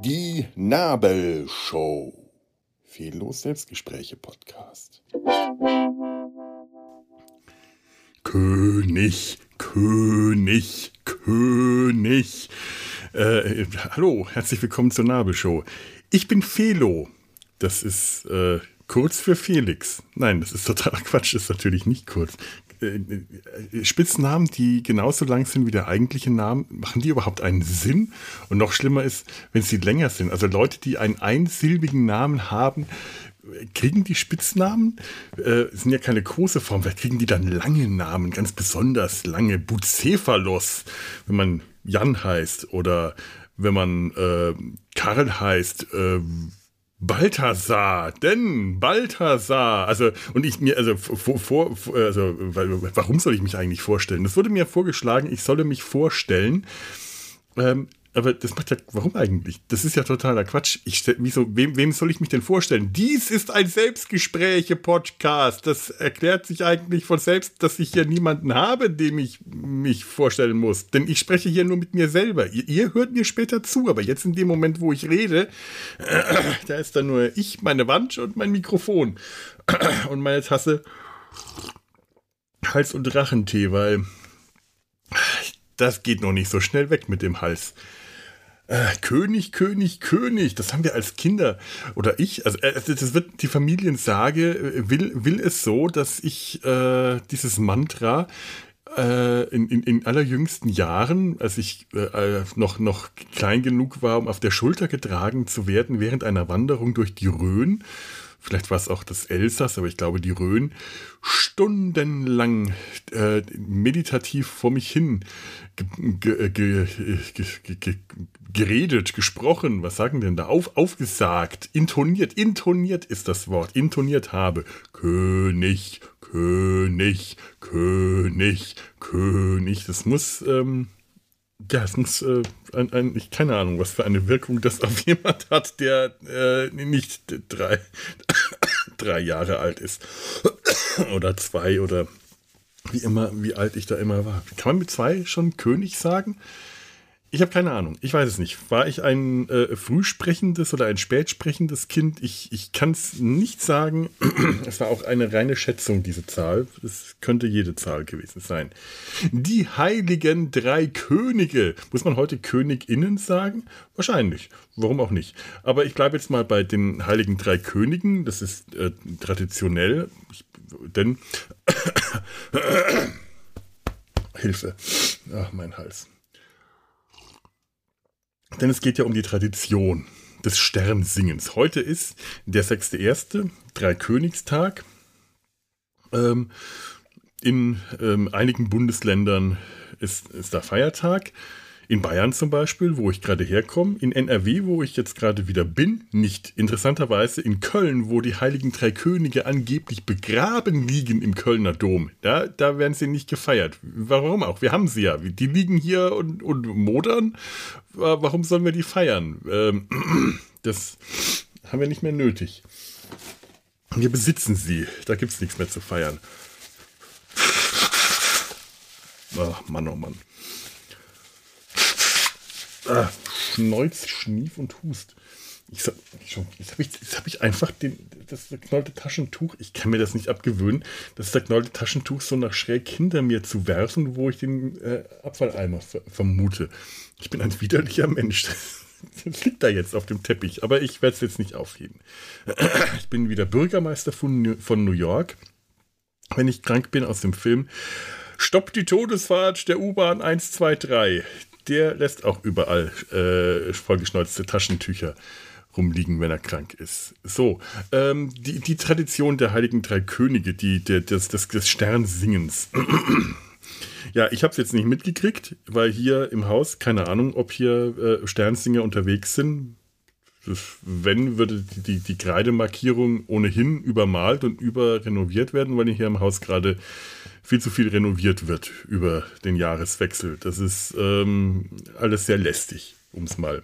Die Nabelshow. Fehllos Selbstgespräche Podcast. König, König, König. Äh, hallo, herzlich willkommen zur Nabelshow. Ich bin Felo. Das ist äh, kurz für Felix. Nein, das ist totaler Quatsch, das ist natürlich nicht kurz. Äh, Spitznamen, die genauso lang sind wie der eigentliche Name, machen die überhaupt einen Sinn? Und noch schlimmer ist, wenn sie länger sind. Also Leute, die einen einsilbigen Namen haben, kriegen die Spitznamen? Äh, sind ja keine große Form. Vielleicht kriegen die dann lange Namen, ganz besonders lange. Bucephalos, wenn man Jan heißt oder wenn man äh, Karl heißt. Äh, Balthasar, denn Balthasar, also und ich mir also vor, vor also warum soll ich mich eigentlich vorstellen? Das wurde mir vorgeschlagen, ich solle mich vorstellen. Ähm, aber das macht ja, warum eigentlich? Das ist ja totaler Quatsch. Ich wieso, wem, wem soll ich mich denn vorstellen? Dies ist ein Selbstgespräche-Podcast. Das erklärt sich eigentlich von selbst, dass ich hier niemanden habe, dem ich mich vorstellen muss. Denn ich spreche hier nur mit mir selber. Ihr, ihr hört mir später zu, aber jetzt in dem Moment, wo ich rede, äh, da ist dann nur ich, meine Wand und mein Mikrofon. und meine Tasse Hals- und Drachentee, weil das geht noch nicht so schnell weg mit dem Hals. Äh, König, König, König, das haben wir als Kinder oder ich, also äh, das wird die Familiensage, äh, will, will es so, dass ich äh, dieses Mantra äh, in, in, in allerjüngsten Jahren, als ich äh, noch, noch klein genug war, um auf der Schulter getragen zu werden, während einer Wanderung durch die Rhön, vielleicht war es auch das Elsass, aber ich glaube die Rhön, stundenlang äh, meditativ vor mich hin ge, ge, ge, geredet, gesprochen, was sagen denn da, auf, aufgesagt, intoniert, intoniert ist das Wort, intoniert habe. König, König, König, König. Das muss, ähm, ja, muss, äh, ein, ein, ich keine Ahnung, was für eine Wirkung das auf jemand hat, der äh, nicht drei, drei Jahre alt ist. oder zwei oder wie immer, wie alt ich da immer war. Kann man mit zwei schon König sagen? Ich habe keine Ahnung. Ich weiß es nicht. War ich ein äh, frühsprechendes oder ein spätsprechendes Kind? Ich, ich kann es nicht sagen. es war auch eine reine Schätzung, diese Zahl. Es könnte jede Zahl gewesen sein. Die heiligen drei Könige. Muss man heute KönigInnen sagen? Wahrscheinlich. Warum auch nicht? Aber ich bleibe jetzt mal bei den heiligen drei Königen. Das ist äh, traditionell. Ich, denn. Hilfe. Ach, mein Hals. Denn es geht ja um die Tradition des Sternsingens. Heute ist der 6.1., Dreikönigstag. Ähm, in ähm, einigen Bundesländern ist, ist da Feiertag. In Bayern zum Beispiel, wo ich gerade herkomme, in NRW, wo ich jetzt gerade wieder bin, nicht. Interessanterweise in Köln, wo die Heiligen Drei Könige angeblich begraben liegen im Kölner Dom. Da, da werden sie nicht gefeiert. Warum auch? Wir haben sie ja. Die liegen hier und, und modern. Warum sollen wir die feiern? Ähm, das haben wir nicht mehr nötig. Wir besitzen sie. Da gibt es nichts mehr zu feiern. Ach, Mann, oh Mann. Ah, Schneuz, Schnief und Hust. Ich sag, jetzt habe ich, hab ich einfach den, das zerknollte Taschentuch, ich kann mir das nicht abgewöhnen, das zerknollte Taschentuch so nach schräg hinter mir zu werfen, wo ich den äh, Abfalleimer ver vermute. Ich bin ein widerlicher Mensch. Das liegt da jetzt auf dem Teppich, aber ich werde es jetzt nicht aufheben. Ich bin wieder Bürgermeister von, von New York. Wenn ich krank bin aus dem Film, Stopp die Todesfahrt der U-Bahn 123 der lässt auch überall äh, vollgeschneuzte Taschentücher rumliegen, wenn er krank ist. So, ähm, die, die Tradition der heiligen drei Könige, die, der, des, des, des Sternsingens. ja, ich habe es jetzt nicht mitgekriegt, weil hier im Haus, keine Ahnung, ob hier äh, Sternsinger unterwegs sind. Wenn, würde die, die, die Kreidemarkierung ohnehin übermalt und überrenoviert werden, weil hier im Haus gerade viel zu viel renoviert wird über den Jahreswechsel. Das ist ähm, alles sehr lästig, um es mal.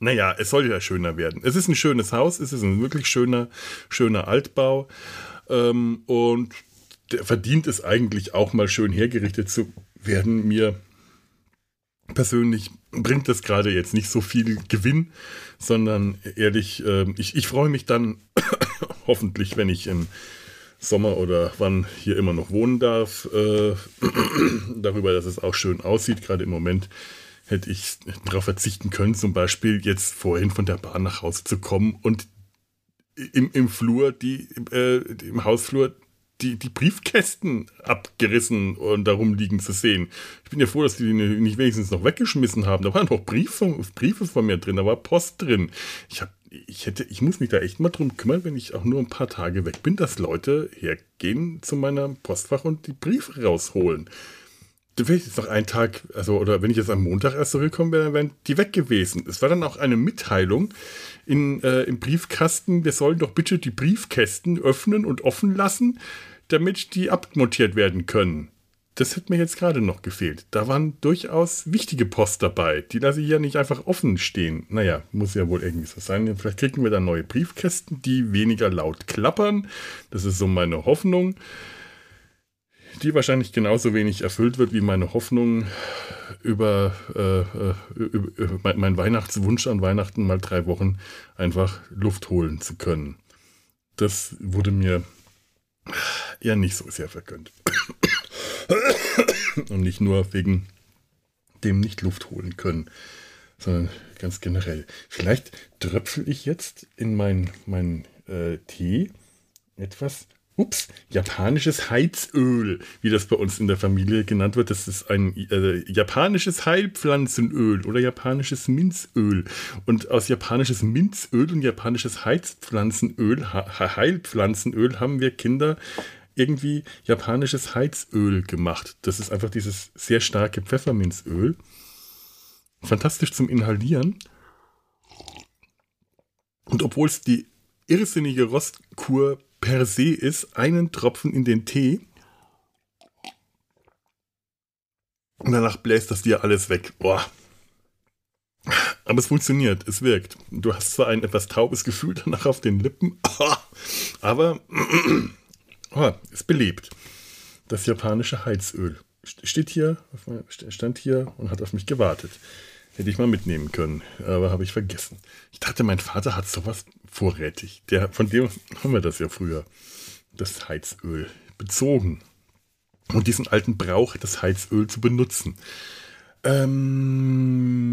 Naja, es soll ja schöner werden. Es ist ein schönes Haus, es ist ein wirklich schöner, schöner Altbau. Ähm, und der verdient es eigentlich auch mal schön hergerichtet zu werden. Mir persönlich bringt das gerade jetzt nicht so viel Gewinn, sondern ehrlich, äh, ich, ich freue mich dann hoffentlich, wenn ich im Sommer oder wann hier immer noch wohnen darf, äh, darüber, dass es auch schön aussieht. Gerade im Moment hätte ich darauf verzichten können, zum Beispiel jetzt vorhin von der Bahn nach Hause zu kommen und im, im Flur, die, äh, im Hausflur die, die Briefkästen abgerissen und darum liegen zu sehen. Ich bin ja froh, dass die die nicht wenigstens noch weggeschmissen haben. Da waren noch Briefe, Briefe von mir drin, da war Post drin. Ich habe ich hätte, ich muss mich da echt mal drum kümmern, wenn ich auch nur ein paar Tage weg bin, dass Leute hergehen zu meiner Postfach und die Briefe rausholen. Wäre ich jetzt noch einen Tag, also, oder wenn ich jetzt am Montag erst zurückkomme, wären, wären die weg gewesen. Es war dann auch eine Mitteilung in, äh, im Briefkasten, wir sollen doch bitte die Briefkästen öffnen und offen lassen, damit die abmontiert werden können. Das hat mir jetzt gerade noch gefehlt. Da waren durchaus wichtige Post dabei. Die lasse ich ja nicht einfach offen stehen. Naja, muss ja wohl irgendwie so sein. Vielleicht kriegen wir dann neue Briefkästen, die weniger laut klappern. Das ist so meine Hoffnung. Die wahrscheinlich genauso wenig erfüllt wird wie meine Hoffnung über, äh, über, über mein Weihnachtswunsch an Weihnachten mal drei Wochen einfach Luft holen zu können. Das wurde mir ja nicht so sehr vergönnt. Und nicht nur wegen dem nicht Luft holen können, sondern ganz generell. Vielleicht tröpfel ich jetzt in meinen mein, äh, Tee etwas ups, japanisches Heizöl, wie das bei uns in der Familie genannt wird. Das ist ein äh, japanisches Heilpflanzenöl oder japanisches Minzöl. Und aus japanisches Minzöl und japanisches Heizpflanzenöl, Heilpflanzenöl haben wir Kinder irgendwie japanisches Heizöl gemacht. Das ist einfach dieses sehr starke Pfefferminzöl. Fantastisch zum Inhalieren. Und obwohl es die irrsinnige Rostkur per se ist, einen Tropfen in den Tee und danach bläst das dir alles weg. Boah. Aber es funktioniert, es wirkt. Du hast zwar ein etwas taubes Gefühl danach auf den Lippen, aber Oh, ist belebt. Das japanische Heizöl. Steht hier, stand hier und hat auf mich gewartet. Hätte ich mal mitnehmen können, aber habe ich vergessen. Ich dachte, mein Vater hat sowas vorrätig. Der, von dem haben wir das ja früher. Das Heizöl bezogen. Und diesen alten Brauch, das Heizöl zu benutzen. Ähm,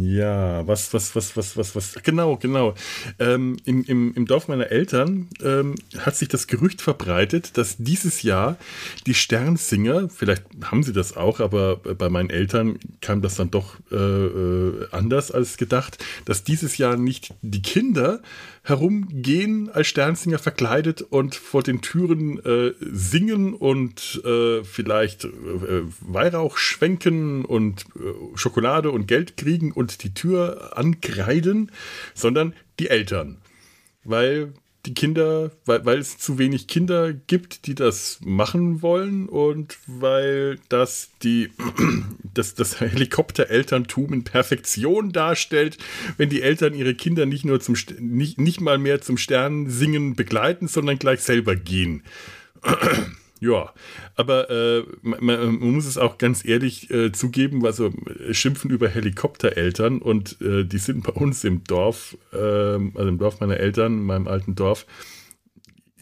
ja, was, was, was, was, was, was, genau, genau. Ähm, im, im, Im Dorf meiner Eltern ähm, hat sich das Gerücht verbreitet, dass dieses Jahr die Sternsinger, vielleicht haben sie das auch, aber bei meinen Eltern kam das dann doch äh, äh anders als gedacht, dass dieses Jahr nicht die Kinder herumgehen als Sternsinger verkleidet und vor den Türen äh, singen und äh, vielleicht äh, Weihrauch schwenken und äh, Schokolade und Geld kriegen und die Tür ankreiden, sondern die Eltern. Weil die Kinder, weil, weil es zu wenig Kinder gibt, die das machen wollen und weil das die, das, das Helikopterelterntum in Perfektion darstellt, wenn die Eltern ihre Kinder nicht nur zum, nicht, nicht mal mehr zum Sternensingen begleiten, sondern gleich selber gehen. Ja, aber äh, man, man, muss es auch ganz ehrlich äh, zugeben, also schimpfen über Helikoptereltern und äh, die sind bei uns im Dorf, ähm, also im Dorf meiner Eltern, in meinem alten Dorf.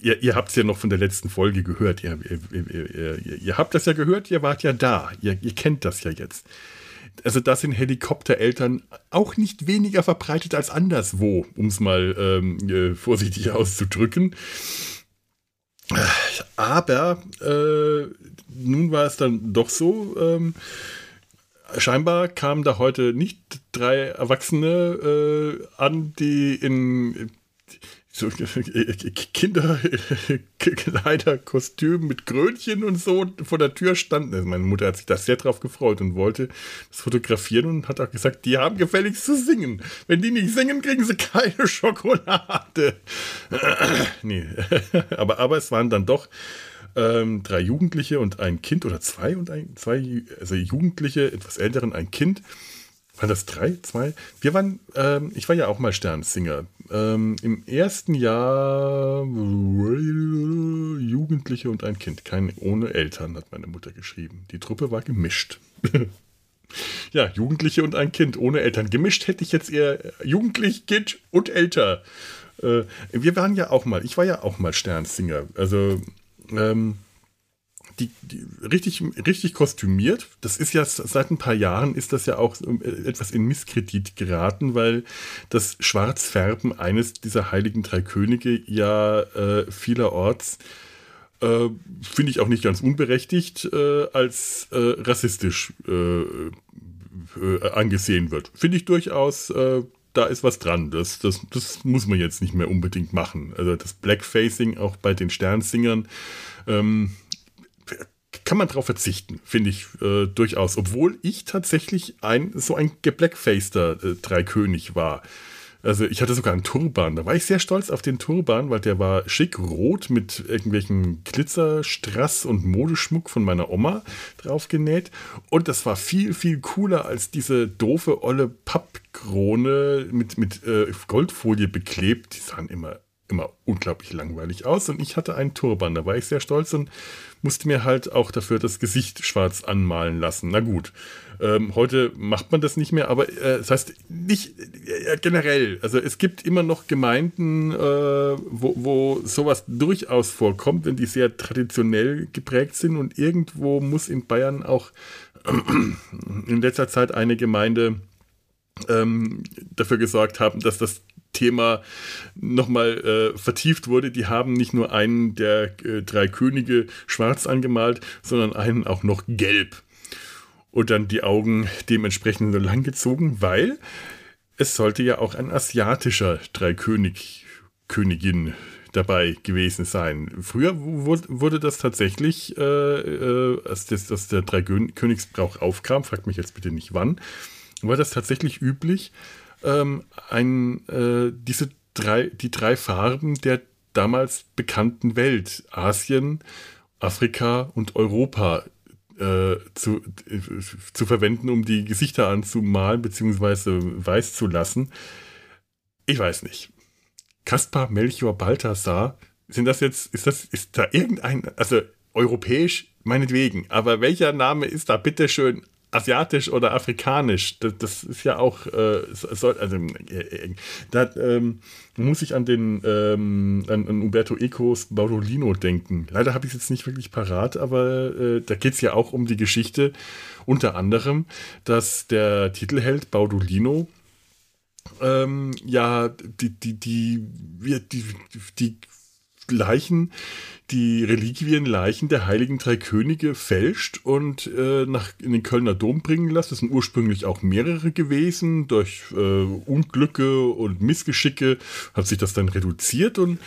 Ihr, ihr habt es ja noch von der letzten Folge gehört. Ihr, ihr, ihr, habt das ja gehört, ihr wart ja da. Ihr, kennt das ja jetzt. Also da sind Helikoptereltern auch nicht weniger verbreitet als anderswo, um es mal ähm, äh, vorsichtig auszudrücken. Aber äh, nun war es dann doch so. Ähm, scheinbar kamen da heute nicht drei Erwachsene äh, an, die in so Kinderkleiderkostüm mit Krönchen und so vor der Tür standen. Also meine Mutter hat sich da sehr drauf gefreut und wollte das fotografieren und hat auch gesagt, die haben gefälligst zu singen. Wenn die nicht singen, kriegen sie keine Schokolade. nee, aber, aber es waren dann doch ähm, drei Jugendliche und ein Kind oder zwei und ein, zwei, also Jugendliche, etwas älteren, ein Kind. Waren das drei, zwei? Wir waren, ähm, ich war ja auch mal Sternsinger ähm, im ersten Jahr Jugendliche und ein Kind. Kein, ohne Eltern, hat meine Mutter geschrieben. Die Truppe war gemischt. ja, Jugendliche und ein Kind ohne Eltern. Gemischt hätte ich jetzt eher Jugendlich, Kind und älter. Äh, wir waren ja auch mal, ich war ja auch mal Sternsinger. Also, ähm, die, die, richtig, richtig kostümiert. Das ist ja seit ein paar Jahren ist das ja auch äh, etwas in Misskredit geraten, weil das Schwarzfärben eines dieser heiligen drei Könige ja äh, vielerorts äh, finde ich auch nicht ganz unberechtigt äh, als äh, rassistisch äh, angesehen wird. Finde ich durchaus da ist was dran. Das, das, das muss man jetzt nicht mehr unbedingt machen. Also das Blackfacing auch bei den Sternsingern ähm, kann man darauf verzichten, finde ich äh, durchaus. Obwohl ich tatsächlich ein so ein geblackfaceter äh, Dreikönig war. Also ich hatte sogar einen Turban. Da war ich sehr stolz auf den Turban, weil der war schick rot mit irgendwelchen Glitzerstrass und Modeschmuck von meiner Oma draufgenäht. Und das war viel, viel cooler als diese doofe, olle Pappkrone mit, mit äh, Goldfolie beklebt. Die sahen immer immer unglaublich langweilig aus und ich hatte einen Turban, da war ich sehr stolz und musste mir halt auch dafür das Gesicht schwarz anmalen lassen. Na gut, ähm, heute macht man das nicht mehr, aber äh, das heißt nicht äh, generell. Also es gibt immer noch Gemeinden, äh, wo, wo sowas durchaus vorkommt, wenn die sehr traditionell geprägt sind und irgendwo muss in Bayern auch in letzter Zeit eine Gemeinde ähm, dafür gesorgt haben, dass das Thema nochmal äh, vertieft wurde. Die haben nicht nur einen der äh, drei Könige schwarz angemalt, sondern einen auch noch gelb. Und dann die Augen dementsprechend so lang gezogen, weil es sollte ja auch ein asiatischer Dreikönig, Königin dabei gewesen sein. Früher wurde das tatsächlich, äh, äh, als, das, als der Dreikönigsbrauch aufkam, fragt mich jetzt bitte nicht wann, war das tatsächlich üblich, ähm, ein, äh, diese drei, die drei Farben der damals bekannten Welt, Asien, Afrika und Europa, äh, zu, äh, zu verwenden, um die Gesichter anzumalen bzw. weiß zu lassen. Ich weiß nicht. Kaspar, Melchior, Balthasar, sind das jetzt, ist das, ist da irgendein, also europäisch, meinetwegen, aber welcher Name ist da bitteschön asiatisch oder afrikanisch, das, das ist ja auch, äh, soll, also äh, äh, da ähm, muss ich an den ähm, an, an, Umberto Ecos Baudolino denken. Leider habe ich es jetzt nicht wirklich parat, aber äh, da geht es ja auch um die Geschichte, unter anderem, dass der Titelheld Baudolino ähm, ja die, die, die, die, die, die Leichen die Reliquienleichen der heiligen drei Könige fälscht und äh, nach, in den Kölner Dom bringen lässt. Das sind ursprünglich auch mehrere gewesen. Durch äh, Unglücke und Missgeschicke hat sich das dann reduziert und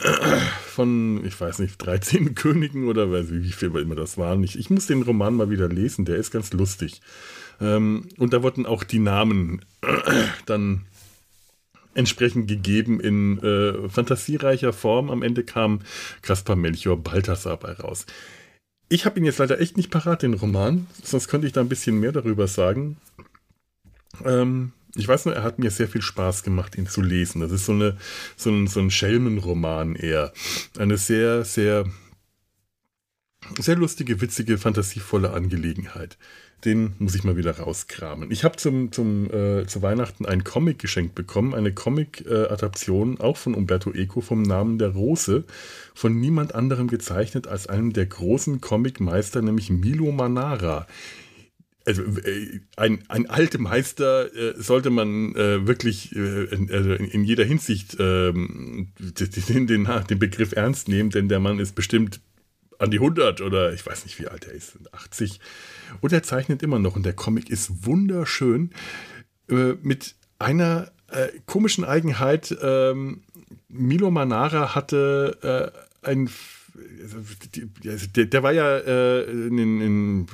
äh, von, ich weiß nicht, 13 Königen oder weiß ich, wie viel immer das waren. Ich, ich muss den Roman mal wieder lesen, der ist ganz lustig. Ähm, und da wurden auch die Namen dann entsprechend gegeben in äh, fantasiereicher Form. Am Ende kam Kaspar Melchior Balthasar bei raus. Ich habe ihn jetzt leider echt nicht parat, den Roman, sonst könnte ich da ein bisschen mehr darüber sagen. Ähm, ich weiß nur, er hat mir sehr viel Spaß gemacht, ihn zu lesen. Das ist so, eine, so ein, so ein Schelmenroman eher. Eine sehr, sehr, sehr lustige, witzige, fantasievolle Angelegenheit den muss ich mal wieder rauskramen. Ich habe zum, zum, äh, zu Weihnachten ein Comic geschenkt bekommen, eine Comic-Adaption, auch von Umberto Eco, vom Namen der Rose, von niemand anderem gezeichnet als einem der großen Comic-Meister, nämlich Milo Manara. Also äh, ein, ein alter Meister äh, sollte man äh, wirklich äh, in, also in, jeder Hinsicht ähm, den, den, den Begriff ernst nehmen, denn der Mann ist bestimmt an die 100 oder ich weiß nicht, wie alt er ist, 80. Und er zeichnet immer noch und der Comic ist wunderschön äh, mit einer äh, komischen Eigenheit. Ähm, Milo Manara hatte äh, ein der, der, war ja äh, in den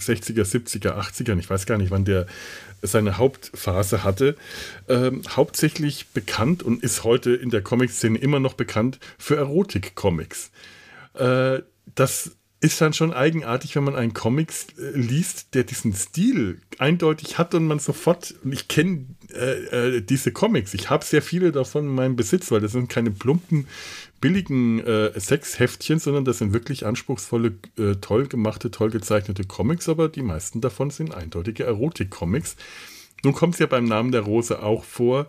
60er, 70er, 80ern, ich weiß gar nicht, wann der seine Hauptphase hatte, ähm, hauptsächlich bekannt und ist heute in der Comic-Szene immer noch bekannt für Erotik-Comics. Äh, das ist dann schon eigenartig, wenn man einen Comic äh, liest, der diesen Stil eindeutig hat und man sofort, und ich kenne äh, äh, diese Comics, ich habe sehr viele davon in meinem Besitz, weil das sind keine plumpen, billigen äh, Sexheftchen, sondern das sind wirklich anspruchsvolle, äh, toll gemachte, toll gezeichnete Comics, aber die meisten davon sind eindeutige Erotik-Comics. Nun kommt es ja beim Namen der Rose auch vor,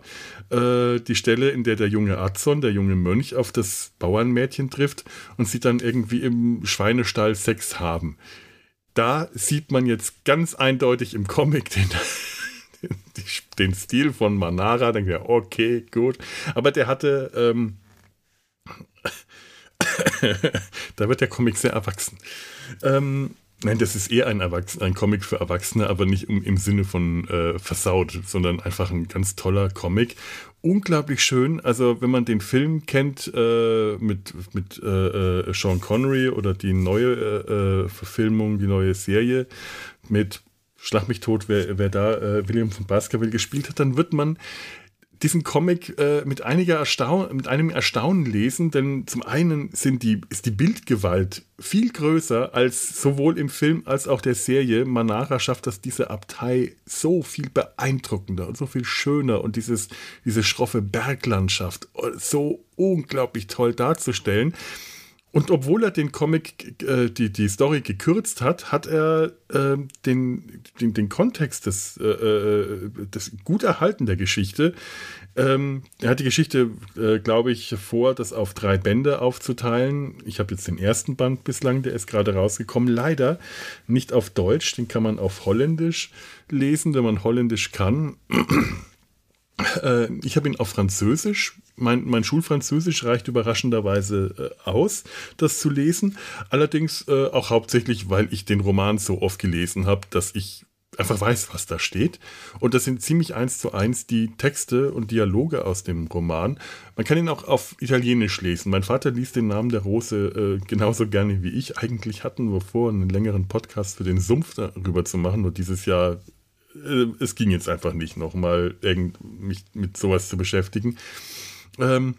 äh, die Stelle, in der der junge Azon, der junge Mönch, auf das Bauernmädchen trifft und sie dann irgendwie im Schweinestall Sex haben. Da sieht man jetzt ganz eindeutig im Comic den, den Stil von Manara. Denke ich, okay, gut. Aber der hatte, ähm, da wird der Comic sehr erwachsen. Ähm, Nein, das ist eher ein, Erwachs ein Comic für Erwachsene, aber nicht im, im Sinne von äh, versaut, sondern einfach ein ganz toller Comic. Unglaublich schön. Also, wenn man den Film kennt äh, mit, mit äh, äh Sean Connery oder die neue äh, äh, Verfilmung, die neue Serie mit Schlag mich tot, wer, wer da William von Baskerville gespielt hat, dann wird man diesen Comic äh, mit, einiger Erstaun mit einem Erstaunen lesen, denn zum einen sind die, ist die Bildgewalt viel größer als sowohl im Film als auch der Serie. Manara schafft das, diese Abtei so viel beeindruckender und so viel schöner und dieses, diese schroffe Berglandschaft so unglaublich toll darzustellen. Und obwohl er den Comic, äh, die, die Story gekürzt hat, hat er äh, den, den, den Kontext des, äh, äh, des gut erhalten der Geschichte. Ähm, er hat die Geschichte, äh, glaube ich, vor, das auf drei Bände aufzuteilen. Ich habe jetzt den ersten Band bislang, der ist gerade rausgekommen. Leider nicht auf Deutsch, den kann man auf Holländisch lesen, wenn man Holländisch kann. Äh, ich habe ihn auf Französisch. Mein, mein Schulfranzösisch reicht überraschenderweise äh, aus, das zu lesen. Allerdings äh, auch hauptsächlich, weil ich den Roman so oft gelesen habe, dass ich einfach weiß, was da steht. Und das sind ziemlich eins zu eins die Texte und Dialoge aus dem Roman. Man kann ihn auch auf Italienisch lesen. Mein Vater liest den Namen der Rose äh, genauso gerne wie ich. Eigentlich hatten wir vor, einen längeren Podcast für den Sumpf darüber zu machen. Nur dieses Jahr äh, es ging jetzt einfach nicht, nochmal mich mit sowas zu beschäftigen. Ähm,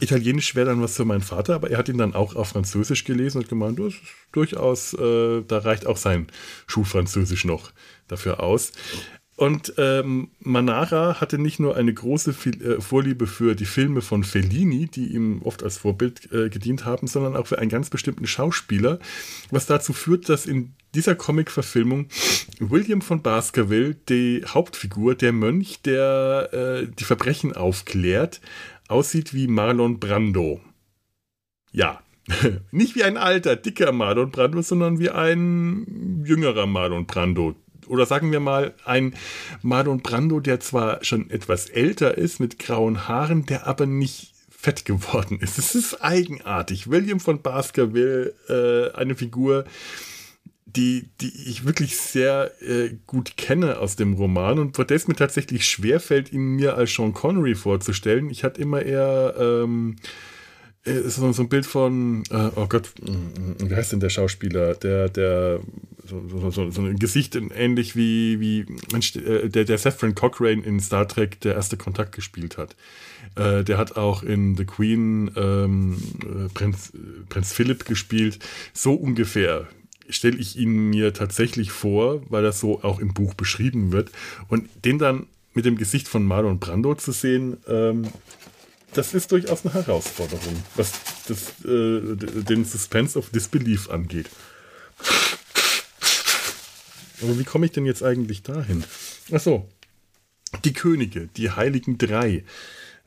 Italienisch wäre dann was für meinen Vater, aber er hat ihn dann auch auf Französisch gelesen und gemeint, das ist durchaus, äh, da reicht auch sein Schulfranzösisch noch dafür aus. Und ähm, Manara hatte nicht nur eine große äh, Vorliebe für die Filme von Fellini, die ihm oft als Vorbild äh, gedient haben, sondern auch für einen ganz bestimmten Schauspieler, was dazu führt, dass in dieser Comic-Verfilmung William von Baskerville, die Hauptfigur, der Mönch, der äh, die Verbrechen aufklärt, aussieht wie Marlon Brando. Ja, nicht wie ein alter, dicker Marlon Brando, sondern wie ein jüngerer Marlon Brando, oder sagen wir mal ein Marlon Brando, der zwar schon etwas älter ist, mit grauen Haaren, der aber nicht fett geworden ist. Es ist eigenartig. William von Baskerville, äh, eine Figur, die, die ich wirklich sehr äh, gut kenne aus dem Roman und vor der es mir tatsächlich schwerfällt, ihn mir als Sean Connery vorzustellen. Ich hatte immer eher ähm, äh, so, so ein Bild von, äh, oh Gott, wie heißt denn der Schauspieler, der, der so, so, so, ein Gesicht ähnlich wie, wie Mensch, äh, der, der Seth Cochrane in Star Trek der erste Kontakt gespielt hat. Äh, der hat auch in The Queen ähm, äh, Prinz, Prinz Philip gespielt. So ungefähr stelle ich ihn mir tatsächlich vor, weil das so auch im Buch beschrieben wird. Und den dann mit dem Gesicht von Marlon Brando zu sehen, ähm, das ist durchaus eine Herausforderung, was das, äh, den Suspense of Disbelief angeht. Aber wie komme ich denn jetzt eigentlich dahin? Achso, die Könige, die Heiligen Drei.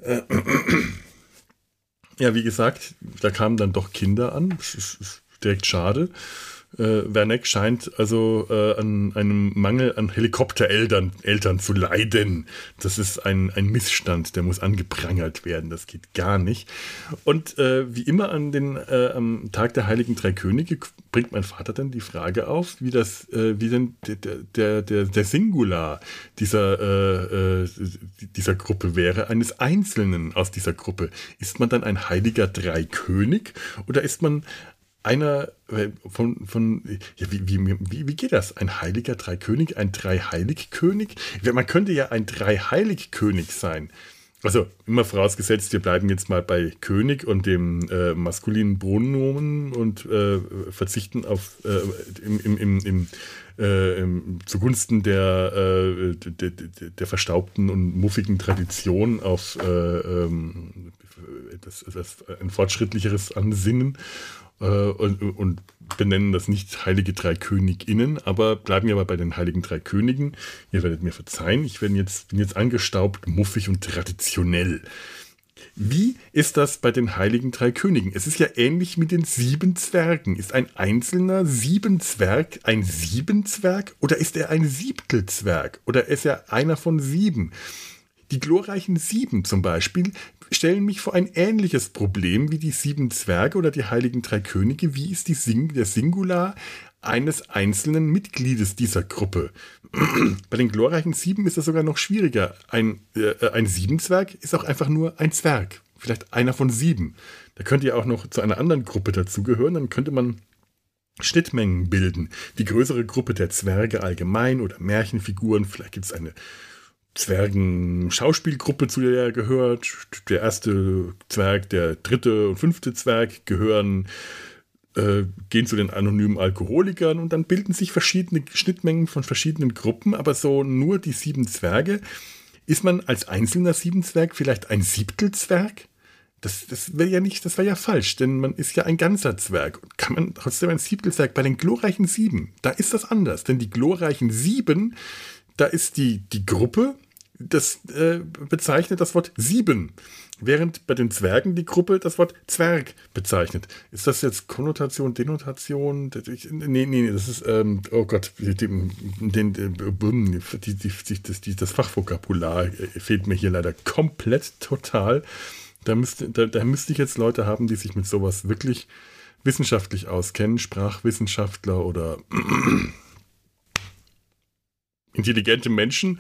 Äh, ja, wie gesagt, da kamen dann doch Kinder an. Das ist direkt schade. Äh, Werneck scheint also äh, an einem Mangel an Helikoptereltern Eltern zu leiden. Das ist ein, ein Missstand, der muss angeprangert werden. Das geht gar nicht. Und äh, wie immer an den, äh, am Tag der Heiligen Drei Könige bringt mein Vater dann die Frage auf, wie das, äh, wie denn der, der, der, der Singular dieser, äh, dieser Gruppe wäre, eines Einzelnen aus dieser Gruppe. Ist man dann ein heiliger Dreikönig oder ist man einer äh, von, von ja, wie, wie, wie, wie geht das? Ein heiliger Dreikönig, ein Dreiheiligkönig? Man könnte ja ein Dreiheiligkönig sein. also immer vorausgesetzt, wir bleiben jetzt mal bei König und dem äh, maskulinen Pronomen und äh, verzichten auf äh, im, im, im, im, äh, im, zugunsten der, äh, der, der, verstaubten und muffigen Tradition auf äh, ähm, das, das ein fortschrittlicheres Ansinnen und, und benennen das nicht Heilige Drei Königinnen, aber bleiben wir aber bei den Heiligen Drei Königen. Ihr werdet mir verzeihen, ich bin jetzt, bin jetzt angestaubt, muffig und traditionell. Wie ist das bei den Heiligen Drei Königen? Es ist ja ähnlich mit den sieben Zwergen. Ist ein einzelner Siebenzwerg ein Siebenzwerg oder ist er ein Siebtelzwerg oder ist er einer von sieben? Die glorreichen Sieben zum Beispiel stellen mich vor ein ähnliches Problem wie die sieben Zwerge oder die heiligen drei Könige. Wie ist Sing der Singular eines einzelnen Mitgliedes dieser Gruppe? Bei den glorreichen Sieben ist das sogar noch schwieriger. Ein, äh, ein Siebenzwerg ist auch einfach nur ein Zwerg. Vielleicht einer von sieben. Da könnte ja auch noch zu einer anderen Gruppe dazugehören. Dann könnte man Schnittmengen bilden. Die größere Gruppe der Zwerge allgemein oder Märchenfiguren. Vielleicht gibt es eine Zwergen-Schauspielgruppe, zu der er gehört. Der erste Zwerg, der dritte und fünfte Zwerg gehören, äh, gehen zu den anonymen Alkoholikern und dann bilden sich verschiedene Schnittmengen von verschiedenen Gruppen, aber so nur die sieben Zwerge. Ist man als einzelner Siebenzwerg vielleicht ein Siebtelzwerg? Das, das wäre ja nicht, das wäre ja falsch, denn man ist ja ein ganzer Zwerg. Kann man trotzdem ein Siebtelzwerg bei den glorreichen Sieben? Da ist das anders, denn die glorreichen Sieben da ist die, die Gruppe, das äh, bezeichnet das Wort sieben, während bei den Zwergen die Gruppe das Wort Zwerg bezeichnet. Ist das jetzt Konnotation, Denotation? Nee, nee, das ist, ähm, oh Gott, die, die, die, das, Fachvokabular fehlt mir hier leider komplett total. Da müsste, da, da müsste ich jetzt Leute haben, die sich mit sowas wirklich wissenschaftlich auskennen, Sprachwissenschaftler oder intelligente Menschen,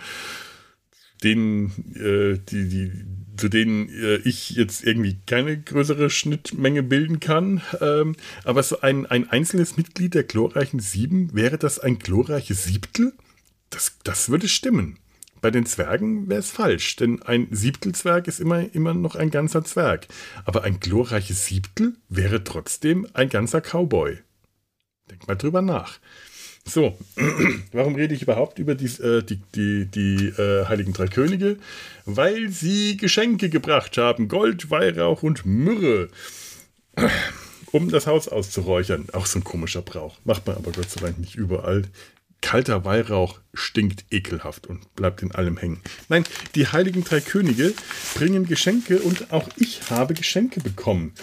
denen, äh, die, die, zu denen äh, ich jetzt irgendwie keine größere Schnittmenge bilden kann. Ähm, aber so ein, ein einzelnes Mitglied der glorreichen Sieben, wäre das ein glorreiches Siebtel? Das, das würde stimmen. Bei den Zwergen wäre es falsch, denn ein Siebtelzwerg ist immer, immer noch ein ganzer Zwerg. Aber ein glorreiches Siebtel wäre trotzdem ein ganzer Cowboy. Denk mal drüber nach. So, warum rede ich überhaupt über die, äh, die, die, die äh, Heiligen Drei Könige? Weil sie Geschenke gebracht haben: Gold, Weihrauch und Myrrhe, um das Haus auszuräuchern. Auch so ein komischer Brauch. Macht man aber Gott sei Dank nicht überall. Kalter Weihrauch stinkt ekelhaft und bleibt in allem hängen. Nein, die Heiligen Drei Könige bringen Geschenke und auch ich habe Geschenke bekommen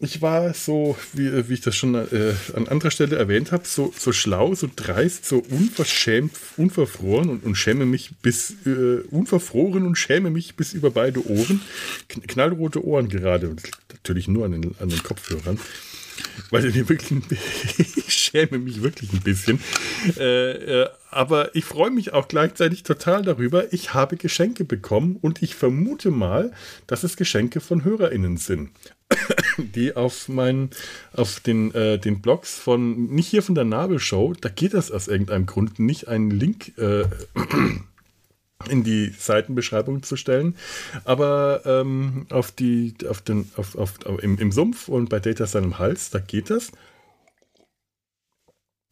ich war so, wie, wie ich das schon äh, an anderer Stelle erwähnt habe, so, so schlau, so dreist, so unverschämt, unverfroren und, und schäme mich bis, äh, unverfroren und schäme mich bis über beide Ohren. Knallrote Ohren gerade, natürlich nur an den, an den Kopfhörern. Weil ich wirklich, ich schäme mich wirklich ein bisschen. Äh, äh, aber ich freue mich auch gleichzeitig total darüber. Ich habe Geschenke bekommen und ich vermute mal, dass es Geschenke von HörerInnen sind. Die auf meinen, auf den, äh, den Blogs von, nicht hier von der Nabelshow, da geht das aus irgendeinem Grund nicht, einen Link äh, in die Seitenbeschreibung zu stellen. Aber ähm, auf die, auf den, auf, auf, im, im Sumpf und bei Data seinem Hals, da geht das.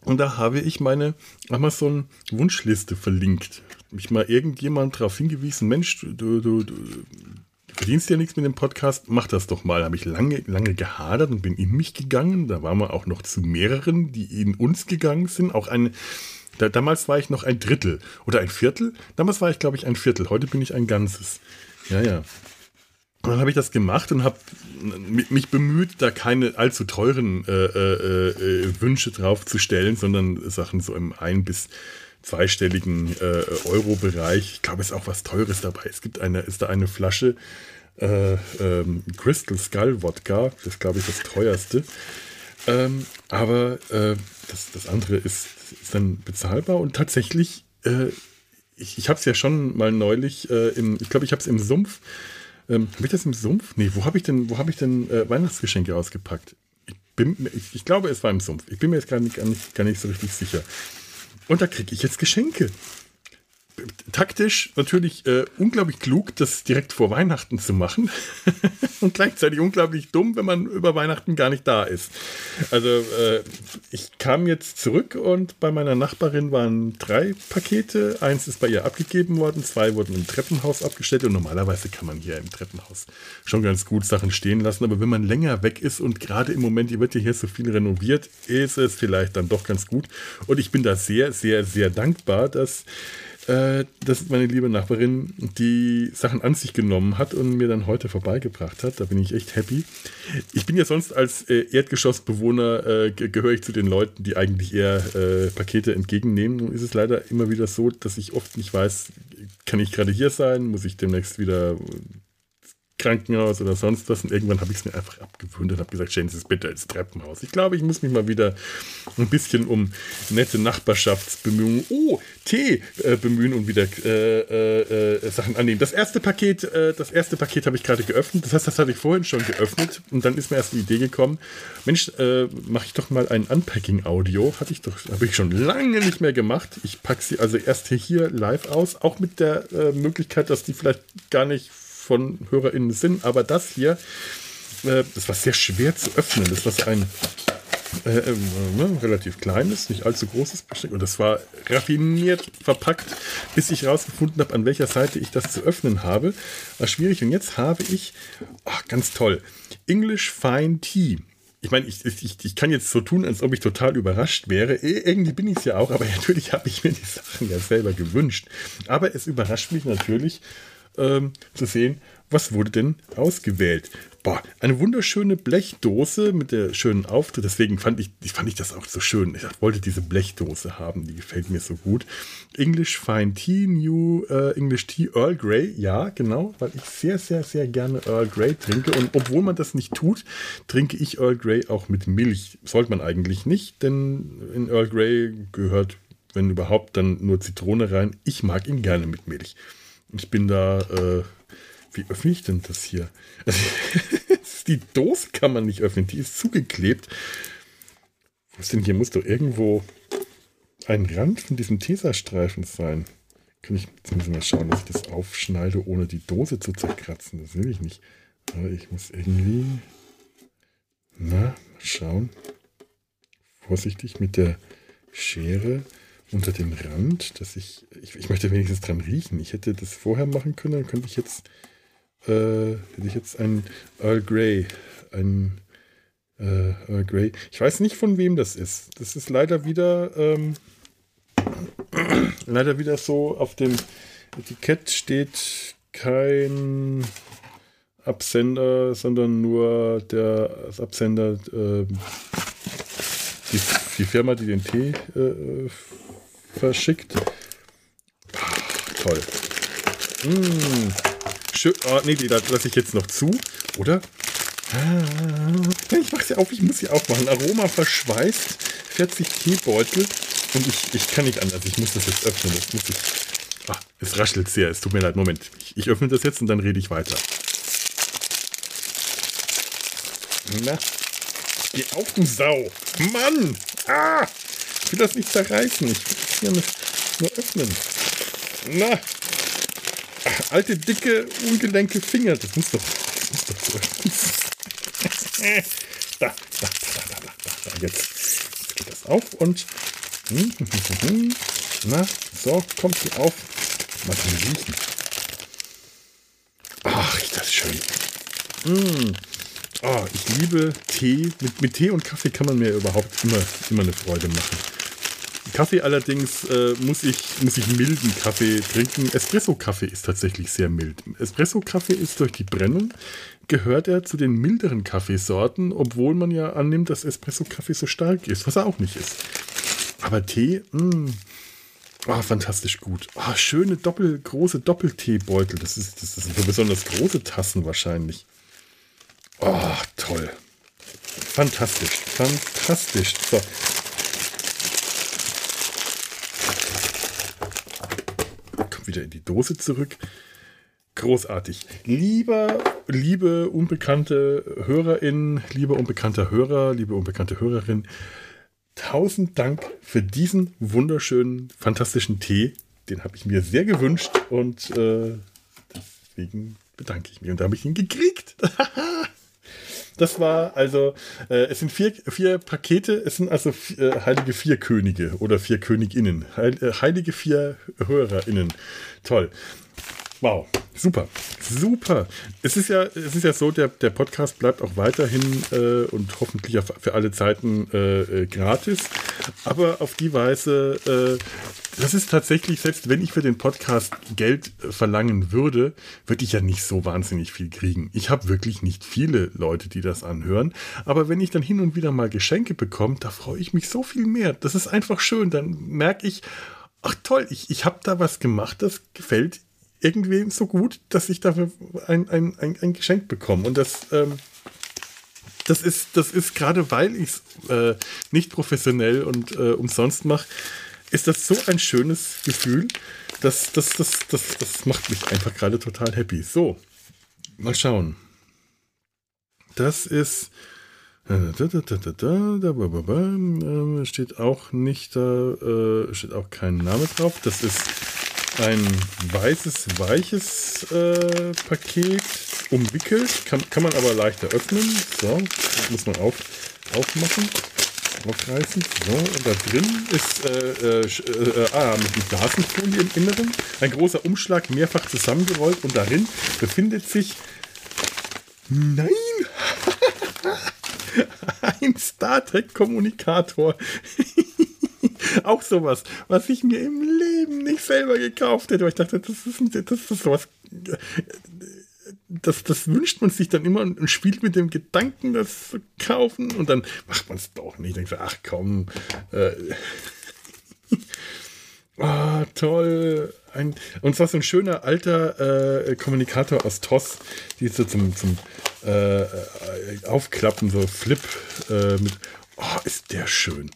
Und da habe ich meine Amazon-Wunschliste verlinkt. Mich mal irgendjemand darauf hingewiesen, Mensch, du, du, du verdienst ja nichts mit dem Podcast, mach das doch mal. Habe ich lange, lange gehadert und bin in mich gegangen. Da waren wir auch noch zu mehreren, die in uns gegangen sind. Auch eine, da, damals war ich noch ein Drittel oder ein Viertel. Damals war ich, glaube ich, ein Viertel. Heute bin ich ein Ganzes. Ja, ja. Und dann habe ich das gemacht und habe mich bemüht, da keine allzu teuren äh, äh, äh, Wünsche drauf zu stellen, sondern Sachen so im ein bis zweistelligen äh, Euro-Bereich. Ich glaube, es ist auch was Teures dabei. Es gibt eine, ist da eine Flasche äh, ähm, Crystal Skull Wodka. Das ist, glaube ich, das teuerste. Ähm, aber äh, das, das andere ist, ist dann bezahlbar und tatsächlich, äh, ich, ich habe es ja schon mal neulich, äh, im, ich glaube, ich habe es im Sumpf. Ähm, habe ich das im Sumpf? Nee, wo habe ich denn, wo habe ich denn äh, Weihnachtsgeschenke ausgepackt? Ich, bin, ich, ich, glaube, es war im Sumpf. Ich bin mir jetzt gar nicht, gar nicht, gar nicht so richtig sicher. Und da kriege ich jetzt Geschenke. Taktisch natürlich äh, unglaublich klug, das direkt vor Weihnachten zu machen. und gleichzeitig unglaublich dumm, wenn man über Weihnachten gar nicht da ist. Also äh, ich kam jetzt zurück und bei meiner Nachbarin waren drei Pakete. Eins ist bei ihr abgegeben worden, zwei wurden im Treppenhaus abgestellt und normalerweise kann man hier im Treppenhaus schon ganz gut Sachen stehen lassen. Aber wenn man länger weg ist und gerade im Moment, hier wird ja hier so viel renoviert, ist es vielleicht dann doch ganz gut. Und ich bin da sehr, sehr, sehr dankbar, dass äh, dass meine liebe Nachbarin die Sachen an sich genommen hat und mir dann heute vorbeigebracht hat. Da bin ich echt happy. Ich bin ja sonst als äh, Erdgeschossbewohner, äh, gehöre ich zu den Leuten, die eigentlich eher äh, Pakete entgegennehmen. Nun ist es leider immer wieder so, dass ich oft nicht weiß, kann ich gerade hier sein, muss ich demnächst wieder Krankenhaus oder sonst was. Und irgendwann habe ich es mir einfach abgewöhnt und habe gesagt, stellen Sie es bitte ins Treppenhaus. Ich glaube, ich muss mich mal wieder ein bisschen um nette Nachbarschaftsbemühungen, oh, Tee äh, bemühen und wieder äh, äh, äh Sachen annehmen. Das erste Paket, äh, das erste Paket habe ich gerade geöffnet. Das heißt, das hatte ich vorhin schon geöffnet. Und dann ist mir erst die Idee gekommen, Mensch, äh, mache ich doch mal ein Unpacking-Audio. Hatte ich doch, habe ich schon lange nicht mehr gemacht. Ich packe sie also erst hier live aus, auch mit der Möglichkeit, dass die vielleicht gar nicht von HörerInnen sind, aber das hier, äh, das war sehr schwer zu öffnen. Das war ein äh, äh, ne, relativ kleines, nicht allzu großes Besteck. Und das war raffiniert verpackt, bis ich herausgefunden habe, an welcher Seite ich das zu öffnen habe. War schwierig. Und jetzt habe ich, ach, ganz toll, English Fine Tea. Ich meine, ich, ich, ich kann jetzt so tun, als ob ich total überrascht wäre. Irgendwie bin ich es ja auch, aber natürlich habe ich mir die Sachen ja selber gewünscht. Aber es überrascht mich natürlich, ähm, zu sehen, was wurde denn ausgewählt. Boah, eine wunderschöne Blechdose mit der schönen Auftritt. Deswegen fand ich, fand ich das auch so schön. Ich wollte diese Blechdose haben, die gefällt mir so gut. English Fine Tea, New äh, English Tea Earl Grey. Ja, genau, weil ich sehr, sehr, sehr gerne Earl Grey trinke. Und obwohl man das nicht tut, trinke ich Earl Grey auch mit Milch. Sollte man eigentlich nicht, denn in Earl Grey gehört, wenn überhaupt, dann nur Zitrone rein. Ich mag ihn gerne mit Milch. Ich bin da, äh, wie öffne ich denn das hier? Die Dose kann man nicht öffnen, die ist zugeklebt. Wo ist denn hier? Muss doch irgendwo ein Rand von diesem Tesastreifen sein. Kann ich müssen wir schauen, dass ich das aufschneide, ohne die Dose zu zerkratzen. Das will ich nicht. Aber ich muss irgendwie. Na, mal schauen. Vorsichtig mit der Schere unter dem Rand, dass ich, ich, ich möchte wenigstens dran riechen. Ich hätte das vorher machen können, dann könnte ich jetzt, äh, hätte ich jetzt ein Earl Grey, ein äh, Earl Grey. Ich weiß nicht, von wem das ist. Das ist leider wieder, ähm, leider wieder so auf dem Etikett steht kein Absender, sondern nur der Absender, äh, die, die, Firma, die den Tee äh, verschickt. Ach, toll. Mmh. Schön. Oh, nee, die lasse ich jetzt noch zu, oder? Ah, ich mache sie auf, ich muss sie aufmachen. Aroma verschweißt, 40 Teebeutel. Und ich, ich kann nicht anders, ich muss das jetzt öffnen. Das muss ich. Ach, es raschelt sehr, es tut mir leid. Moment, ich, ich öffne das jetzt und dann rede ich weiter. Na, geh auf, du Sau. Mann! Ah! Ich will das nicht zerreißen. Ich hier nur öffnen. Na! Alte, dicke, ungelenke Finger. Das muss doch, das muss doch so. da, da, da, da, da, da, da. Jetzt, jetzt geht das auf und. Hm, hm, hm, Na, so, kommt sie auf. Mal riechen. Ach, ist das schön. Mmh. Oh, ich liebe Tee. Mit, mit Tee und Kaffee kann man mir überhaupt immer, immer eine Freude machen. Kaffee allerdings äh, muss, ich, muss ich milden Kaffee trinken. Espresso-Kaffee ist tatsächlich sehr mild. Espresso-Kaffee ist durch die Brennung, gehört er zu den milderen Kaffeesorten, obwohl man ja annimmt, dass Espresso-Kaffee so stark ist, was er auch nicht ist. Aber Tee, mh, mm, oh, fantastisch gut. Oh, schöne doppel, große Doppelteebeutel. Das, ist, das sind für besonders große Tassen wahrscheinlich. Oh, toll. Fantastisch, fantastisch. So. Wieder in die Dose zurück. Großartig. Lieber, liebe unbekannte Hörerin, lieber unbekannter Hörer, liebe unbekannte Hörerin, tausend Dank für diesen wunderschönen, fantastischen Tee. den habe ich mir sehr gewünscht und äh, deswegen bedanke ich mich. Und da habe ich ihn gekriegt. Das war also, äh, es sind vier, vier Pakete, es sind also äh, heilige vier Könige oder vier Königinnen. Heil, äh, heilige vier HörerInnen. Toll. Wow, super, super. Es ist ja, es ist ja so, der, der Podcast bleibt auch weiterhin äh, und hoffentlich für alle Zeiten äh, äh, gratis. Aber auf die Weise, äh, das ist tatsächlich, selbst wenn ich für den Podcast Geld äh, verlangen würde, würde ich ja nicht so wahnsinnig viel kriegen. Ich habe wirklich nicht viele Leute, die das anhören. Aber wenn ich dann hin und wieder mal Geschenke bekomme, da freue ich mich so viel mehr. Das ist einfach schön. Dann merke ich, ach toll, ich, ich habe da was gemacht, das gefällt irgendwem so gut, dass ich dafür ein, ein, ein, ein Geschenk bekomme. Und das, ähm, das ist, das ist gerade weil ich es äh, nicht professionell und äh, umsonst mache, ist das so ein schönes Gefühl. Das, das, das, das, das macht mich einfach gerade total happy. So, mal schauen. Das ist. Da, steht auch nicht da, äh, steht auch kein Name drauf. Das ist ein weißes, weiches äh, Paket umwickelt. Kann, kann man aber leichter öffnen. So, das muss man auf, aufmachen. Aufreißen. So, und da drin ist äh, äh, äh, ah, mit Blasenfolie im Inneren. Ein großer Umschlag, mehrfach zusammengerollt. Und darin befindet sich. Nein! ein Star Trek Kommunikator. auch sowas, was ich mir im Leben nicht selber gekauft hätte. Weil ich dachte, das ist, das ist sowas. Das, das wünscht man sich dann immer und spielt mit dem Gedanken, das zu kaufen. Und dann macht man es doch nicht. Denkt ach komm. Äh, oh, toll. Ein, und zwar so ein schöner alter äh, Kommunikator aus TOS, die so zum, zum äh, Aufklappen, so Flip äh, mit. Oh, ist der schön.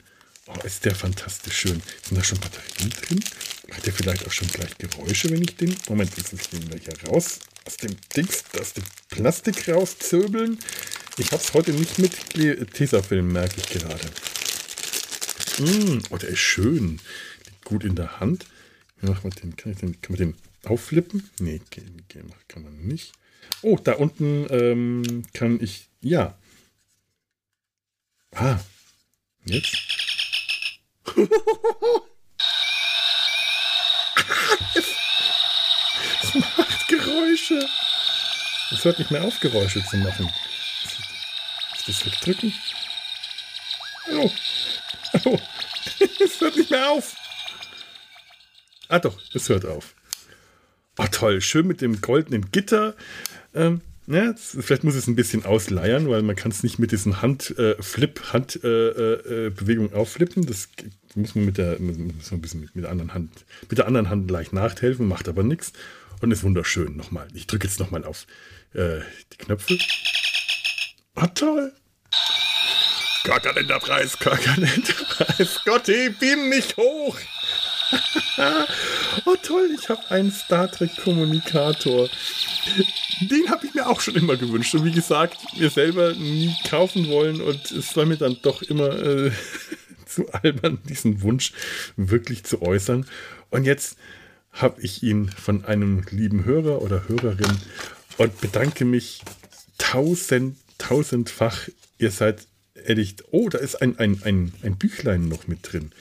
Oh, ist der fantastisch schön. Sind da schon Batterien drin? Hat der vielleicht auch schon gleich Geräusche, wenn ich den... Moment, jetzt muss ich den gleich raus aus dem Dings, aus dem Plastik rauszöbeln. Ich habe es heute nicht mit Tesafilm, merke ich gerade. Mm, oh, der ist schön. Liegt gut in der Hand. Mach mal den, kann, ich den, kann man den aufflippen? Nee, kann man nicht. Oh, da unten ähm, kann ich... Ja. Ah. Jetzt es macht Geräusche. Es hört nicht mehr auf, Geräusche zu machen. Ist das wegdrücken? Oh. Oh. es hört nicht mehr auf. Ah doch, es hört auf. Oh toll, schön mit dem goldenen Gitter. Ähm, ja, vielleicht muss es ein bisschen ausleiern, weil man kann es nicht mit diesen Hand-Flip, äh, Hand-Bewegung äh, äh, aufflippen. Das muss man mit der, muss man ein bisschen mit, der anderen Hand, mit der anderen Hand leicht nachhelfen, macht aber nichts und ist wunderschön. Nochmal, ich drücke jetzt nochmal auf äh, die Knöpfe. Ah, toll. Kakalenderpreis, Kakalenderpreis. Gotti, beam mich hoch. oh toll, ich habe einen Star Trek Kommunikator. Den habe ich mir auch schon immer gewünscht. Und wie gesagt, mir selber nie kaufen wollen. Und es war mir dann doch immer äh, zu albern, diesen Wunsch wirklich zu äußern. Und jetzt habe ich ihn von einem lieben Hörer oder Hörerin und bedanke mich tausend, tausendfach. Ihr seid ehrlich. Oh, da ist ein, ein, ein, ein Büchlein noch mit drin.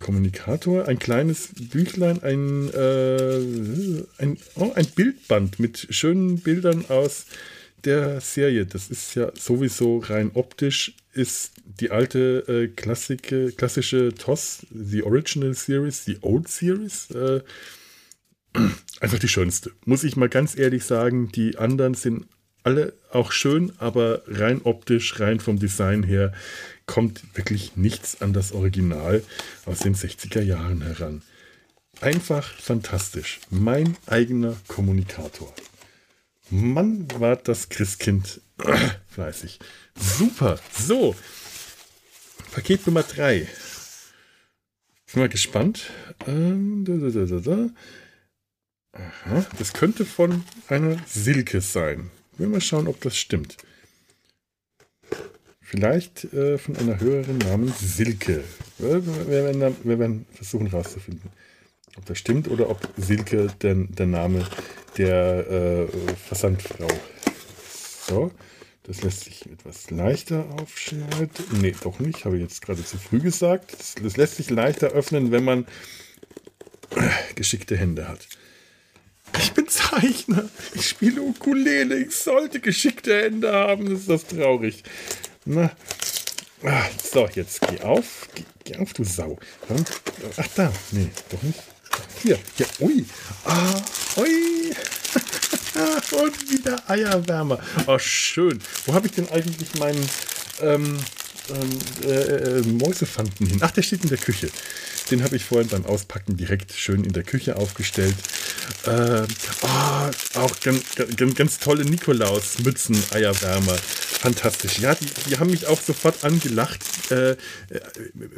Kommunikator, ein kleines Büchlein, ein, äh, ein, oh, ein Bildband mit schönen Bildern aus der Serie. Das ist ja sowieso rein optisch, ist die alte äh, Klassik, klassische TOS, die Original Series, die Old Series, äh, einfach die schönste. Muss ich mal ganz ehrlich sagen, die anderen sind alle auch schön, aber rein optisch, rein vom Design her, kommt wirklich nichts an das Original aus den 60er Jahren heran. Einfach fantastisch. Mein eigener Kommunikator. Mann, war das Christkind fleißig. Super. So. Paket Nummer 3. Bin mal gespannt. Ähm, da, da, da, Aha, das könnte von einer Silke sein. Wir mal schauen, ob das stimmt. Vielleicht äh, von einer höheren namens Silke. Wir, werden, wir werden versuchen rauszufinden. ob das stimmt oder ob Silke der, der Name der äh, Versandfrau. So, das lässt sich etwas leichter aufschneiden. Nee, doch nicht, habe ich jetzt gerade zu früh gesagt. Das, das lässt sich leichter öffnen, wenn man geschickte Hände hat. Ich bin Zeichner. Ich spiele Ukulele. Ich sollte geschickte Hände haben. Das ist das traurig. Na. Ah, so, jetzt geh auf. Geh, geh auf, du Sau. Ach, da. Nee, doch nicht. Hier. Hier. Ui. Ah, ui. Und wieder Eierwärmer. Oh, schön. Wo habe ich denn eigentlich meinen ähm, ähm, äh, äh, Mäusefanden hin? Ach, der steht in der Küche. Den habe ich vorhin beim Auspacken direkt schön in der Küche aufgestellt. Äh, oh, auch ganz, ganz, ganz tolle Nikolaus-Mützen, Eierwärmer. Fantastisch. Ja, die, die haben mich auch sofort angelacht. Äh, äh,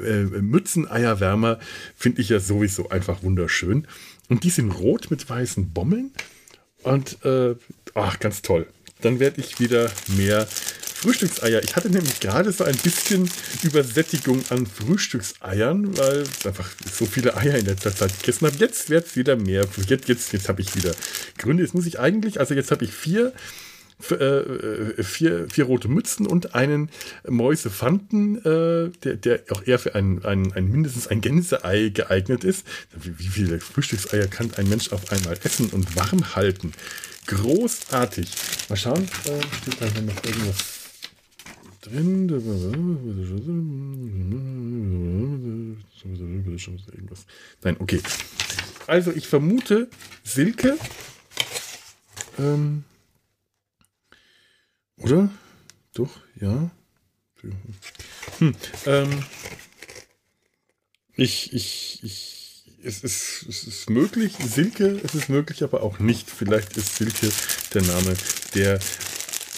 äh, Mützen-Eierwärmer finde ich ja sowieso einfach wunderschön. Und die sind rot mit weißen Bommeln. Und äh, ach, ganz toll. Dann werde ich wieder mehr Frühstückseier. Ich hatte nämlich gerade so ein bisschen Übersättigung an Frühstückseiern, weil ich einfach so viele Eier in letzter Zeit gegessen habe. Jetzt wird es wieder mehr. Jetzt, jetzt, jetzt habe ich wieder Gründe. Jetzt muss ich eigentlich, also jetzt habe ich vier äh, vier, vier rote Mützen und einen Mäusefanten, äh, der, der auch eher für ein, ein, ein mindestens ein Gänseei geeignet ist. Wie, wie viele Frühstückseier kann ein Mensch auf einmal essen und warm halten? Großartig. Mal schauen, äh, steht da noch irgendwas drin. Nein, okay. Also ich vermute Silke. Ähm, oder? Doch, ja. Hm, ähm, ich, ich, ich, es ist, es ist möglich, Silke, es ist möglich, aber auch nicht. Vielleicht ist Silke der Name der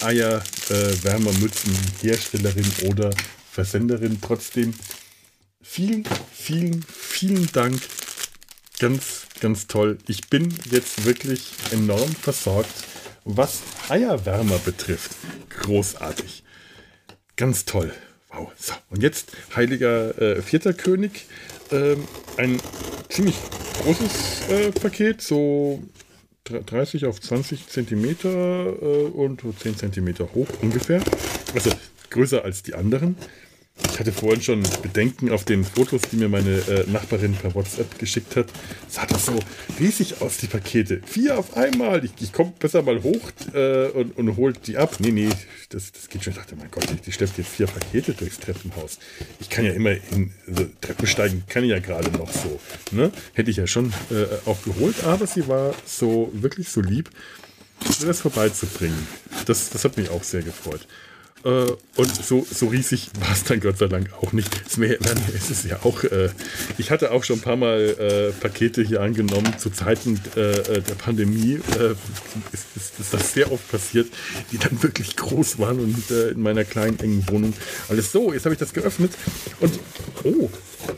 Eierwärmermützenherstellerin äh, oder Versenderin. Trotzdem vielen, vielen, vielen Dank. Ganz, ganz toll. Ich bin jetzt wirklich enorm versorgt, was Eierwärmer betrifft. Großartig. Ganz toll. Wow. So, und jetzt Heiliger äh, Vierter König. Ähm, ein ziemlich großes äh, Paket, so 30 auf 20 Zentimeter äh, und 10 Zentimeter hoch ungefähr. Also größer als die anderen. Ich hatte vorhin schon Bedenken auf den Fotos, die mir meine äh, Nachbarin per WhatsApp geschickt hat. Sah das so riesig aus, die Pakete. Vier auf einmal. Ich, ich komme besser mal hoch äh, und, und holt die ab. Nee, nee, das, das geht schon. Ich dachte, mein Gott, die schleppt jetzt vier Pakete durchs Treppenhaus. Ich kann ja immer in also Treppen steigen, kann ich ja gerade noch so. Ne? Hätte ich ja schon äh, auch geholt, aber sie war so wirklich so lieb, das vorbeizubringen. Das, das hat mich auch sehr gefreut. Äh, und so, so riesig war es dann Gott sei Dank auch nicht. Es, mehr, es ist ja auch, äh, ich hatte auch schon ein paar Mal äh, Pakete hier angenommen. Zu Zeiten äh, äh, der Pandemie äh, ist, ist, ist, das sehr oft passiert, die dann wirklich groß waren und in meiner kleinen engen Wohnung alles so. Jetzt habe ich das geöffnet und oh,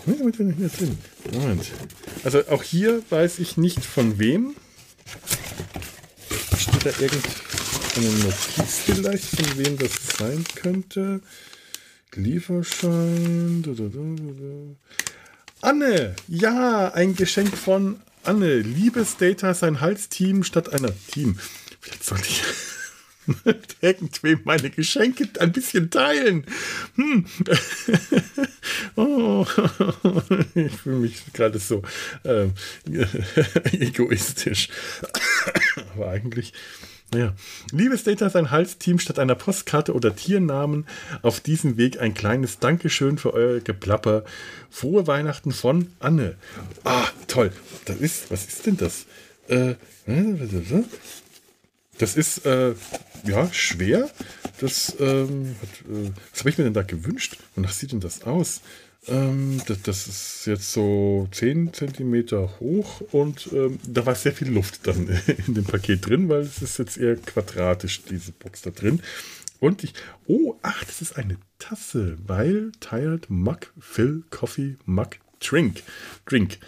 was ist hier drin? Moment. Also auch hier weiß ich nicht von wem. Steht da irgend eine Notiz vielleicht, von wem das sein könnte. Lieferschein. Anne! Ja, ein Geschenk von Anne. Liebes Data, sein Halsteam statt einer Team. Vielleicht sollte ich mit irgendwem meine Geschenke ein bisschen teilen. Hm. oh, ich fühle mich gerade so äh, egoistisch. Aber eigentlich ja. Liebes Data, sein Halsteam statt einer Postkarte oder Tiernamen auf diesem Weg ein kleines Dankeschön für euer Geplapper. Frohe Weihnachten von Anne. Ah, toll. Das ist, was ist denn das? Äh, das ist, äh, ja, schwer. Das, ähm, hat, äh, was habe ich mir denn da gewünscht? Wonach sieht denn das aus? Ähm, das, das, ist jetzt so 10 cm hoch und ähm, da war sehr viel Luft dann in dem Paket drin, weil es ist jetzt eher quadratisch, diese Box da drin. Und ich, oh, ach, das ist eine Tasse, weil Tired Mug Fill Coffee Mug Drink. Drink.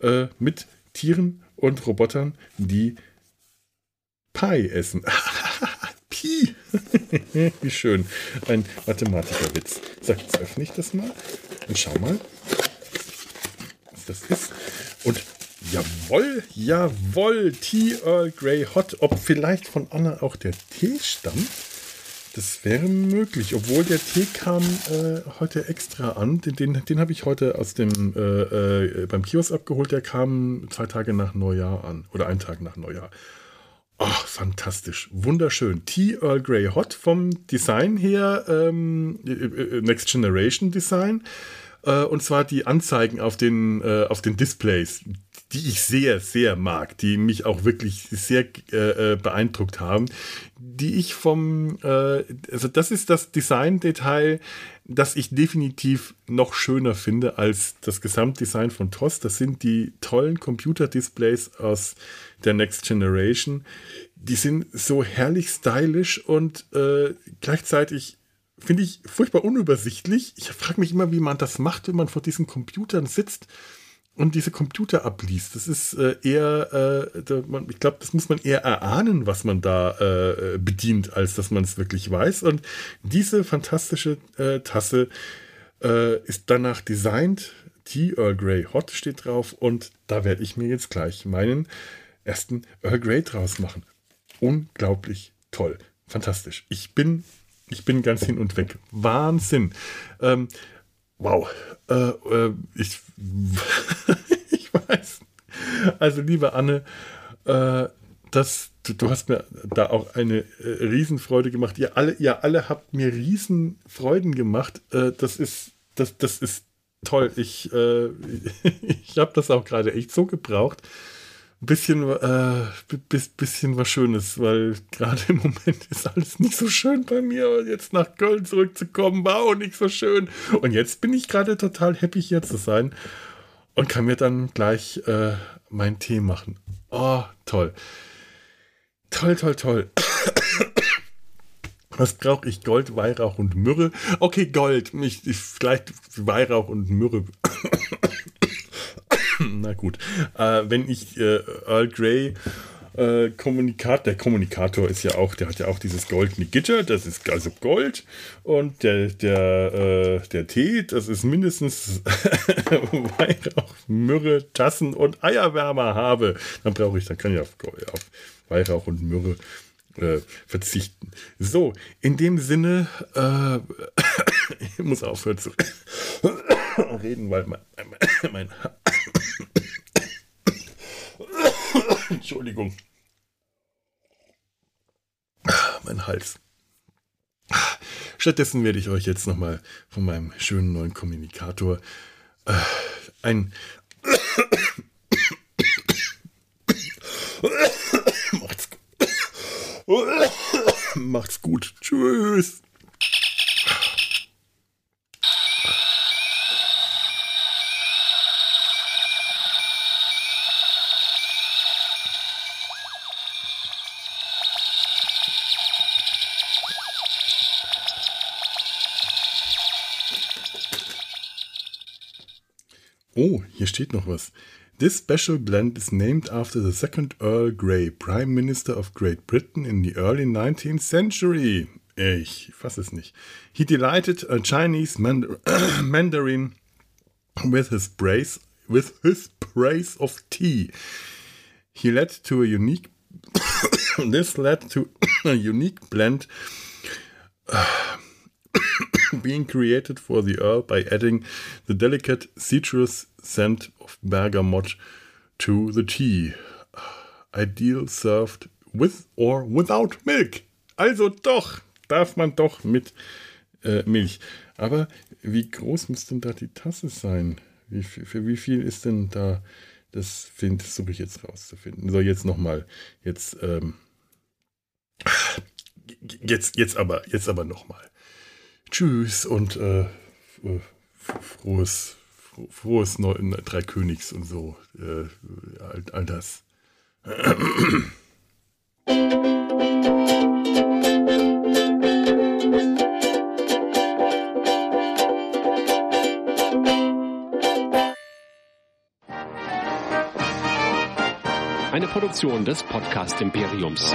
Äh, mit Tieren und Robotern, die Pie essen. Pi. Wie schön. Ein Mathematikerwitz. So, jetzt öffne ich das mal und schau mal, was das ist. Und Jawoll, jawoll, Tea Earl Grey Hot. Ob vielleicht von Anna auch der Tee stammt? Das wäre möglich, obwohl der Tee kam äh, heute extra an. Den, den, den habe ich heute aus dem äh, äh, beim Kiosk abgeholt. Der kam zwei Tage nach Neujahr an oder einen Tag nach Neujahr. Ach, fantastisch, wunderschön. Tea Earl Grey Hot vom Design her, ähm, äh, äh, Next Generation Design. Äh, und zwar die Anzeigen auf den, äh, auf den Displays die ich sehr, sehr mag, die mich auch wirklich sehr äh, äh, beeindruckt haben, die ich vom, äh, also das ist das Design-Detail, das ich definitiv noch schöner finde als das Gesamtdesign von TOS. Das sind die tollen Computer-Displays aus der Next Generation. Die sind so herrlich stylisch und äh, gleichzeitig finde ich furchtbar unübersichtlich. Ich frage mich immer, wie man das macht, wenn man vor diesen Computern sitzt und diese Computer abliest. Das ist äh, eher, äh, da, man, ich glaube, das muss man eher erahnen, was man da äh, bedient, als dass man es wirklich weiß. Und diese fantastische äh, Tasse äh, ist danach designt. Tea Earl Grey Hot steht drauf und da werde ich mir jetzt gleich meinen ersten Earl Grey draus machen. Unglaublich toll. Fantastisch. Ich bin, ich bin ganz hin und weg. Wahnsinn. Ähm, wow. Äh, äh, ich, ich weiß. Also, liebe Anne, äh, das, du, du, hast mir da auch eine äh, Riesenfreude gemacht. Ihr alle, ihr alle habt mir Riesenfreuden gemacht. Äh, das ist, das, das ist toll. Ich, äh, ich habe das auch gerade echt so gebraucht bisschen, äh, bisschen was Schönes, weil gerade im Moment ist alles nicht so schön bei mir. Jetzt nach Köln zurückzukommen, war auch nicht so schön. Und jetzt bin ich gerade total happy, hier zu sein und kann mir dann gleich äh, meinen Tee machen. Oh, toll. Toll, toll, toll. Was brauche ich? Gold, Weihrauch und Myrrhe? Okay, Gold. Ich, ich, vielleicht Weihrauch und Myrrhe. Na gut. Äh, wenn ich äh, Earl Grey äh, Kommunikat, der Kommunikator ist ja auch, der hat ja auch dieses goldene Gitter, das ist also Gold und der, der, äh, der Tee, das ist mindestens Weihrauch, Myrrhe, Tassen und Eierwärmer habe. Dann brauche ich, dann kann ich auf, auf Weihrauch und Myrrhe äh, verzichten. So, in dem Sinne, äh, ich muss aufhören zu reden, weil mein, mein, mein Entschuldigung. Mein Hals. Stattdessen werde ich euch jetzt nochmal von meinem schönen neuen Kommunikator äh, ein Macht's gut. Macht's gut. Tschüss. Oh, hier steht noch was. This special blend is named after the second Earl Grey, Prime Minister of Great Britain in the early 19th century. Ich fasse es nicht. He delighted a Chinese Mandar Mandarin with his praise with his praise of tea. He led to a unique this led to a unique blend being created for the Earl by adding the delicate citrus scent of bergamot to the tea. Ideal served with or without milk. Also doch, darf man doch mit äh, Milch. Aber wie groß muss denn da die Tasse sein? Wie, für wie viel ist denn da? Das versuche ich jetzt rauszufinden. So, jetzt nochmal. Jetzt, ähm, jetzt, jetzt aber, jetzt aber nochmal. Tschüss und äh, äh frohes, frohes Drei Königs und so. Äh, all, all das. Eine Produktion des Podcast Imperiums.